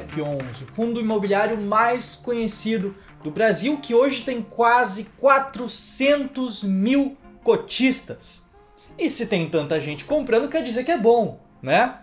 MXRF11, o fundo imobiliário mais conhecido do Brasil, que hoje tem quase 400 mil cotistas. E se tem tanta gente comprando, quer dizer que é bom, né?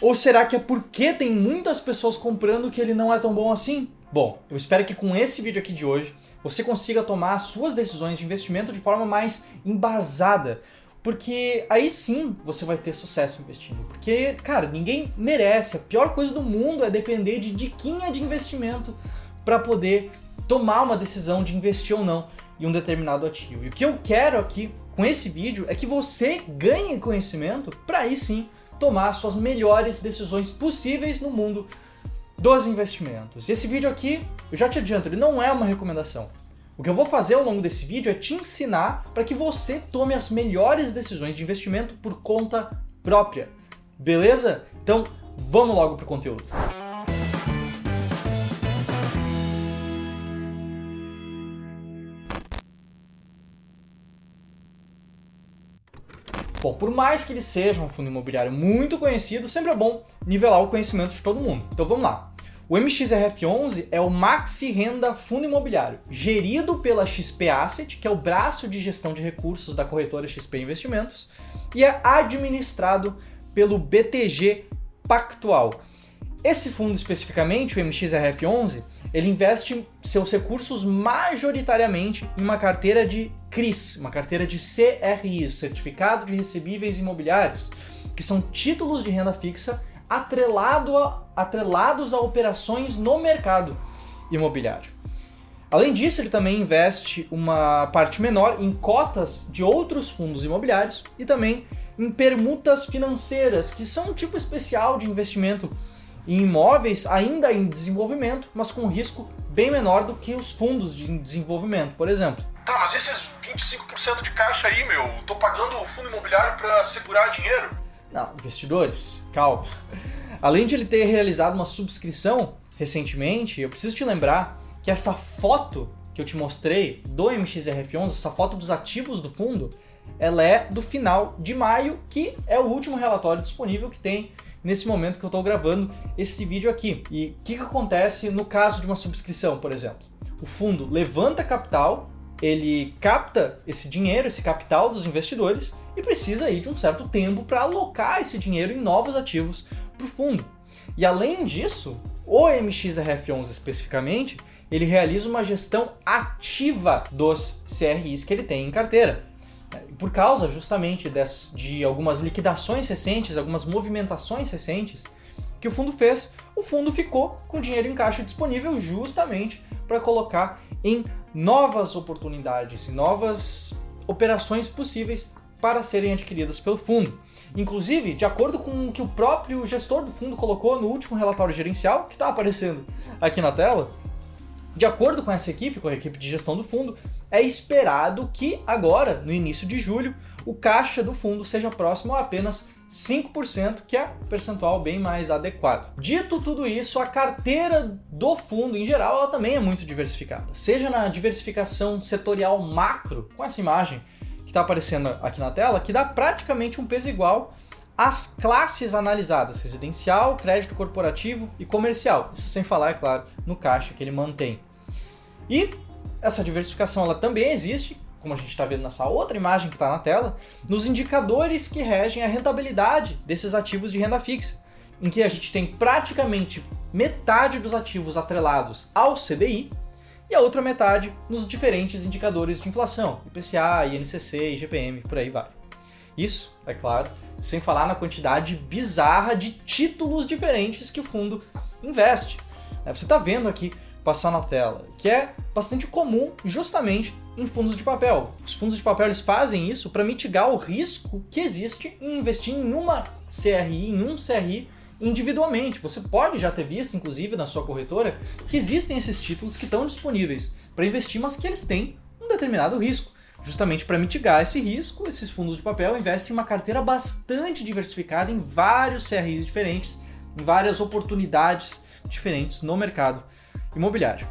Ou será que é porque tem muitas pessoas comprando que ele não é tão bom assim? Bom, eu espero que com esse vídeo aqui de hoje você consiga tomar as suas decisões de investimento de forma mais embasada. Porque aí sim você vai ter sucesso investindo. Porque, cara, ninguém merece. A pior coisa do mundo é depender de diquinha de investimento para poder tomar uma decisão de investir ou não em um determinado ativo. E o que eu quero aqui com esse vídeo é que você ganhe conhecimento para aí sim tomar suas melhores decisões possíveis no mundo dos investimentos. Esse vídeo aqui, eu já te adianto, ele não é uma recomendação. O que eu vou fazer ao longo desse vídeo é te ensinar para que você tome as melhores decisões de investimento por conta própria. Beleza? Então, vamos logo pro conteúdo. Bom, por mais que ele seja um fundo imobiliário muito conhecido, sempre é bom nivelar o conhecimento de todo mundo. Então vamos lá. O MXRF11 é o Maxi Renda Fundo Imobiliário, gerido pela XP Asset, que é o braço de gestão de recursos da corretora XP Investimentos, e é administrado pelo BTG Pactual. Esse fundo especificamente, o MXRF11, ele investe seus recursos majoritariamente em uma carteira de CRIs, uma carteira de CRIs, Certificado de Recebíveis Imobiliários, que são títulos de renda fixa atrelado a, atrelados a operações no mercado imobiliário. Além disso, ele também investe uma parte menor em cotas de outros fundos imobiliários e também em permutas financeiras, que são um tipo especial de investimento em imóveis ainda em desenvolvimento, mas com risco bem menor do que os fundos de desenvolvimento, por exemplo. Tá, mas esses 25% de caixa aí, meu, tô pagando o fundo imobiliário para segurar dinheiro. Não, investidores, calma. Além de ele ter realizado uma subscrição recentemente, eu preciso te lembrar que essa foto que eu te mostrei do MXRF11, essa foto dos ativos do fundo, ela é do final de maio, que é o último relatório disponível que tem nesse momento que eu estou gravando esse vídeo aqui. E o que, que acontece no caso de uma subscrição, por exemplo? O fundo levanta capital, ele capta esse dinheiro, esse capital dos investidores e precisa aí de um certo tempo para alocar esse dinheiro em novos ativos para o fundo. E além disso, o MXRF11 especificamente, ele realiza uma gestão ativa dos CRIs que ele tem em carteira por causa justamente de algumas liquidações recentes, algumas movimentações recentes que o fundo fez, o fundo ficou com dinheiro em caixa disponível justamente para colocar em novas oportunidades e novas operações possíveis para serem adquiridas pelo fundo. Inclusive, de acordo com o que o próprio gestor do fundo colocou no último relatório gerencial, que está aparecendo aqui na tela, de acordo com essa equipe, com a equipe de gestão do fundo, é esperado que agora, no início de julho, o caixa do fundo seja próximo a apenas 5%, que é um percentual bem mais adequado. Dito tudo isso, a carteira do fundo em geral ela também é muito diversificada, seja na diversificação setorial macro, com essa imagem que está aparecendo aqui na tela, que dá praticamente um peso igual às classes analisadas: residencial, crédito corporativo e comercial. Isso sem falar, é claro, no caixa que ele mantém. E essa diversificação ela também existe, como a gente está vendo nessa outra imagem que está na tela, nos indicadores que regem a rentabilidade desses ativos de renda fixa, em que a gente tem praticamente metade dos ativos atrelados ao CDI e a outra metade nos diferentes indicadores de inflação, IPCA, INCC, IGPM, por aí vai. Isso, é claro, sem falar na quantidade bizarra de títulos diferentes que o fundo investe. Você está vendo aqui passar na tela, que é bastante comum justamente em fundos de papel. Os fundos de papel eles fazem isso para mitigar o risco que existe em investir em uma CRI, em um CRI individualmente. Você pode já ter visto, inclusive, na sua corretora, que existem esses títulos que estão disponíveis para investir, mas que eles têm um determinado risco. Justamente para mitigar esse risco, esses fundos de papel investem em uma carteira bastante diversificada em vários CRIs diferentes, em várias oportunidades diferentes no mercado imobiliário.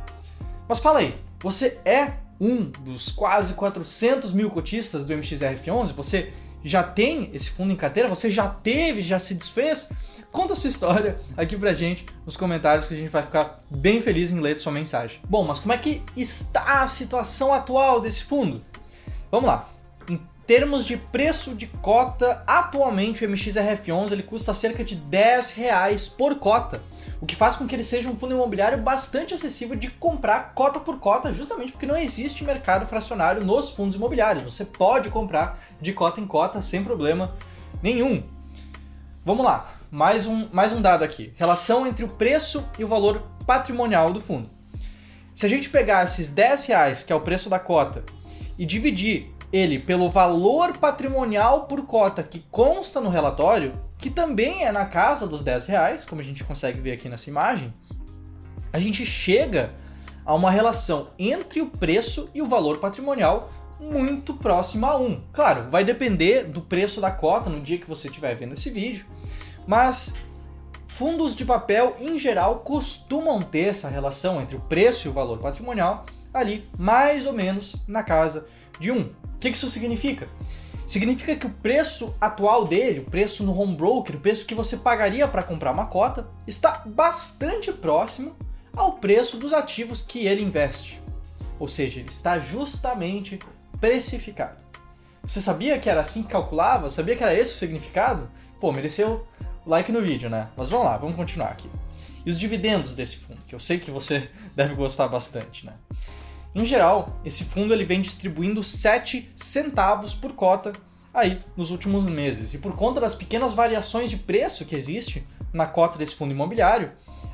Mas fala aí, você é um dos quase 400 mil cotistas do MXRF11? Você já tem esse fundo em carteira? Você já teve, já se desfez? Conta a sua história aqui pra gente nos comentários que a gente vai ficar bem feliz em ler sua mensagem. Bom, mas como é que está a situação atual desse fundo? Vamos lá. Termos de preço de cota, atualmente o MXRF11 ele custa cerca de 10 reais por cota, o que faz com que ele seja um fundo imobiliário bastante acessível de comprar cota por cota, justamente porque não existe mercado fracionário nos fundos imobiliários. Você pode comprar de cota em cota sem problema nenhum. Vamos lá mais um, mais um dado aqui: relação entre o preço e o valor patrimonial do fundo. Se a gente pegar esses 10 reais, que é o preço da cota, e dividir ele pelo valor patrimonial por cota que consta no relatório, que também é na casa dos 10 reais, como a gente consegue ver aqui nessa imagem, a gente chega a uma relação entre o preço e o valor patrimonial muito próxima a 1. Claro, vai depender do preço da cota no dia que você estiver vendo esse vídeo, mas fundos de papel em geral costumam ter essa relação entre o preço e o valor patrimonial ali mais ou menos na casa de 1. O que isso significa? Significa que o preço atual dele, o preço no home broker, o preço que você pagaria para comprar uma cota, está bastante próximo ao preço dos ativos que ele investe. Ou seja, ele está justamente precificado. Você sabia que era assim que calculava? Sabia que era esse o significado? Pô, mereceu like no vídeo, né? Mas vamos lá, vamos continuar aqui. E os dividendos desse fundo, que eu sei que você deve gostar bastante, né? Em geral, esse fundo ele vem distribuindo 7 centavos por cota aí nos últimos meses. E por conta das pequenas variações de preço que existe na cota desse fundo imobiliário,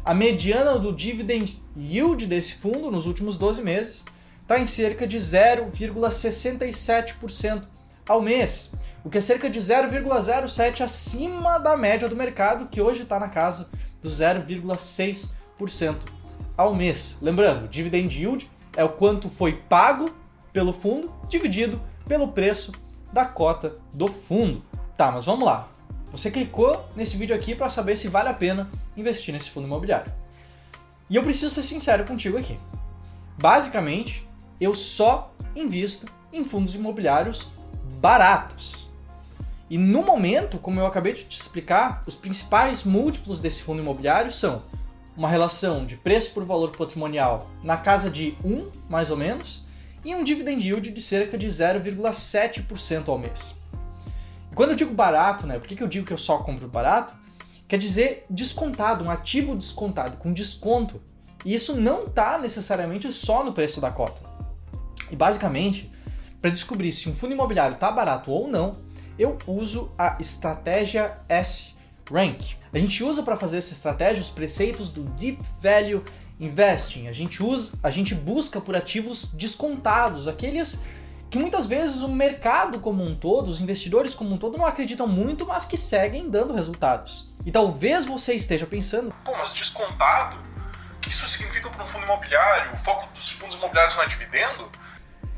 a mediana do dividend yield desse fundo nos últimos 12 meses está em cerca de 0,67% ao mês, o que é cerca de 0,07 acima da média do mercado, que hoje está na casa do 0,6% ao mês. Lembrando, dividend yield é o quanto foi pago pelo fundo dividido pelo preço da cota do fundo. Tá, mas vamos lá. Você clicou nesse vídeo aqui para saber se vale a pena investir nesse fundo imobiliário. E eu preciso ser sincero contigo aqui. Basicamente, eu só invisto em fundos imobiliários baratos. E no momento, como eu acabei de te explicar, os principais múltiplos desse fundo imobiliário são uma relação de preço por valor patrimonial na casa de 1, mais ou menos, e um dividend yield de cerca de 0,7% ao mês. E quando eu digo barato, né, por que, que eu digo que eu só compro barato? Quer dizer descontado, um ativo descontado, com desconto. E isso não está necessariamente só no preço da cota. E basicamente, para descobrir se um fundo imobiliário está barato ou não, eu uso a estratégia S Rank. A gente usa para fazer essa estratégia os preceitos do Deep Value Investing. A gente usa, a gente busca por ativos descontados, aqueles que muitas vezes o mercado como um todo, os investidores como um todo não acreditam muito, mas que seguem dando resultados. E talvez você esteja pensando, pô, mas descontado? O que isso significa para um fundo imobiliário? O foco dos fundos imobiliários não é dividendo?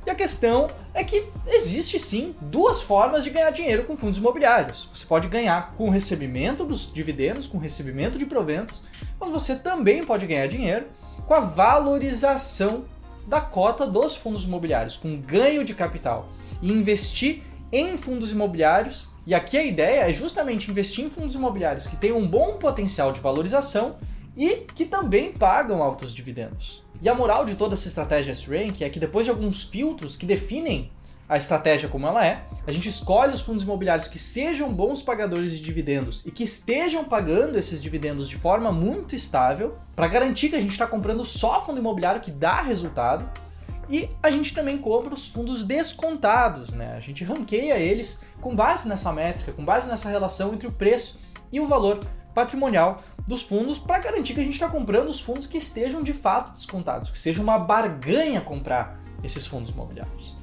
E a questão é que existe sim duas formas de ganhar dinheiro com fundos imobiliários. Você pode ganhar com o recebimento dos dividendos, com o recebimento de proventos, mas você também pode ganhar dinheiro com a valorização da cota dos fundos imobiliários, com ganho de capital e investir em fundos imobiliários. E aqui a ideia é justamente investir em fundos imobiliários que têm um bom potencial de valorização e que também pagam altos dividendos. E a moral de toda essa estratégia S-Rank é que depois de alguns filtros que definem a estratégia como ela é, a gente escolhe os fundos imobiliários que sejam bons pagadores de dividendos e que estejam pagando esses dividendos de forma muito estável, para garantir que a gente está comprando só fundo imobiliário que dá resultado. E a gente também compra os fundos descontados, né? A gente ranqueia eles com base nessa métrica, com base nessa relação entre o preço e o valor patrimonial dos fundos para garantir que a gente está comprando os fundos que estejam de fato descontados, que seja uma barganha comprar esses fundos imobiliários.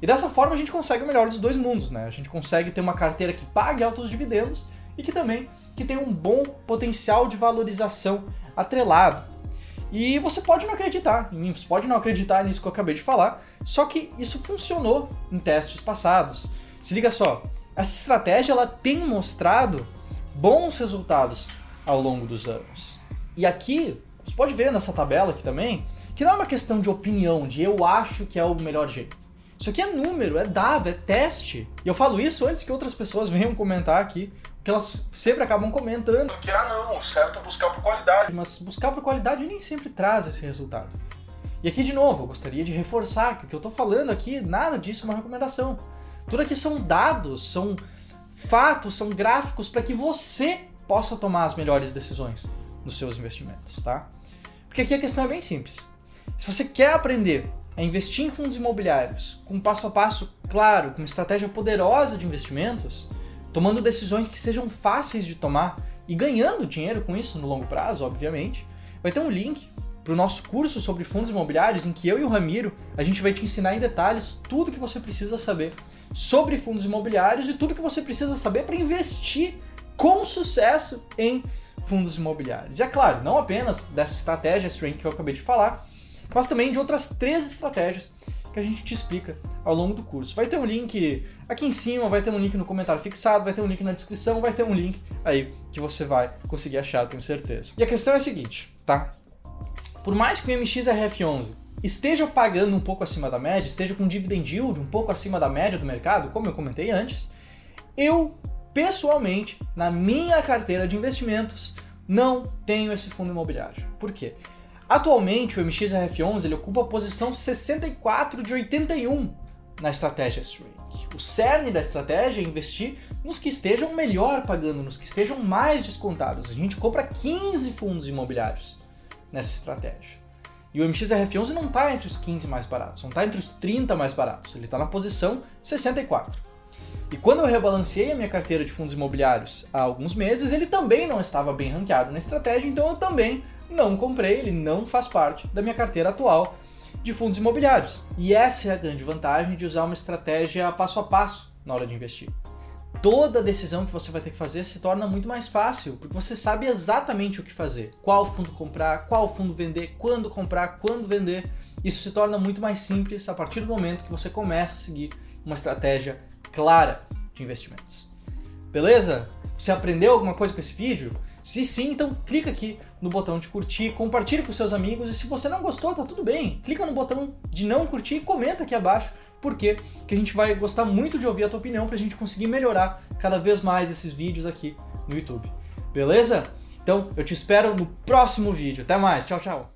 E dessa forma a gente consegue o melhor dos dois mundos, né? A gente consegue ter uma carteira que pague altos dividendos e que também que tenha um bom potencial de valorização atrelado. E você pode não acreditar em mim, você pode não acreditar nisso que eu acabei de falar, só que isso funcionou em testes passados. Se liga só, essa estratégia ela tem mostrado bons resultados ao longo dos anos. E aqui, você pode ver nessa tabela aqui também, que não é uma questão de opinião, de eu acho que é o melhor jeito. Isso aqui é número, é dado, é teste. E eu falo isso antes que outras pessoas venham comentar aqui, porque elas sempre acabam comentando. Que, ah não, o certo é buscar por qualidade. Mas buscar por qualidade nem sempre traz esse resultado. E aqui, de novo, eu gostaria de reforçar que o que eu estou falando aqui, nada disso é uma recomendação. Tudo aqui são dados, são fatos, são gráficos para que você possa tomar as melhores decisões nos seus investimentos, tá? Porque aqui a questão é bem simples. Se você quer aprender a investir em fundos imobiliários com um passo a passo claro, com uma estratégia poderosa de investimentos, tomando decisões que sejam fáceis de tomar e ganhando dinheiro com isso no longo prazo, obviamente, vai ter um link para o nosso curso sobre fundos imobiliários em que eu e o Ramiro a gente vai te ensinar em detalhes tudo que você precisa saber sobre fundos imobiliários e tudo que você precisa saber para investir com sucesso em fundos imobiliários. E é claro, não apenas dessa estratégia S-Rank que eu acabei de falar, mas também de outras três estratégias que a gente te explica ao longo do curso. Vai ter um link aqui em cima, vai ter um link no comentário fixado, vai ter um link na descrição, vai ter um link aí que você vai conseguir achar, tenho certeza. E a questão é a seguinte, tá? Por mais que o MXRF11 esteja pagando um pouco acima da média, esteja com dividend yield um pouco acima da média do mercado, como eu comentei antes, eu pessoalmente, na minha carteira de investimentos, não tenho esse fundo imobiliário. Por quê? Atualmente o MXRF11 ele ocupa a posição 64 de 81 na estratégia S-Rank. O cerne da estratégia é investir nos que estejam melhor pagando, nos que estejam mais descontados. A gente compra 15 fundos imobiliários nessa estratégia. E o MXRF11 não está entre os 15 mais baratos, não está entre os 30 mais baratos, ele está na posição 64. E quando eu rebalanceei a minha carteira de fundos imobiliários há alguns meses, ele também não estava bem ranqueado na estratégia, então eu também não comprei, ele não faz parte da minha carteira atual de fundos imobiliários. E essa é a grande vantagem de usar uma estratégia passo a passo na hora de investir toda decisão que você vai ter que fazer se torna muito mais fácil, porque você sabe exatamente o que fazer, qual fundo comprar, qual fundo vender, quando comprar, quando vender. Isso se torna muito mais simples a partir do momento que você começa a seguir uma estratégia clara de investimentos. Beleza? Você aprendeu alguma coisa com esse vídeo? Se sim, então clica aqui no botão de curtir, compartilhe com seus amigos e se você não gostou, tá tudo bem. Clica no botão de não curtir e comenta aqui abaixo porque que a gente vai gostar muito de ouvir a tua opinião para a gente conseguir melhorar cada vez mais esses vídeos aqui no YouTube. Beleza? Então eu te espero no próximo vídeo. Até mais, tchau, tchau!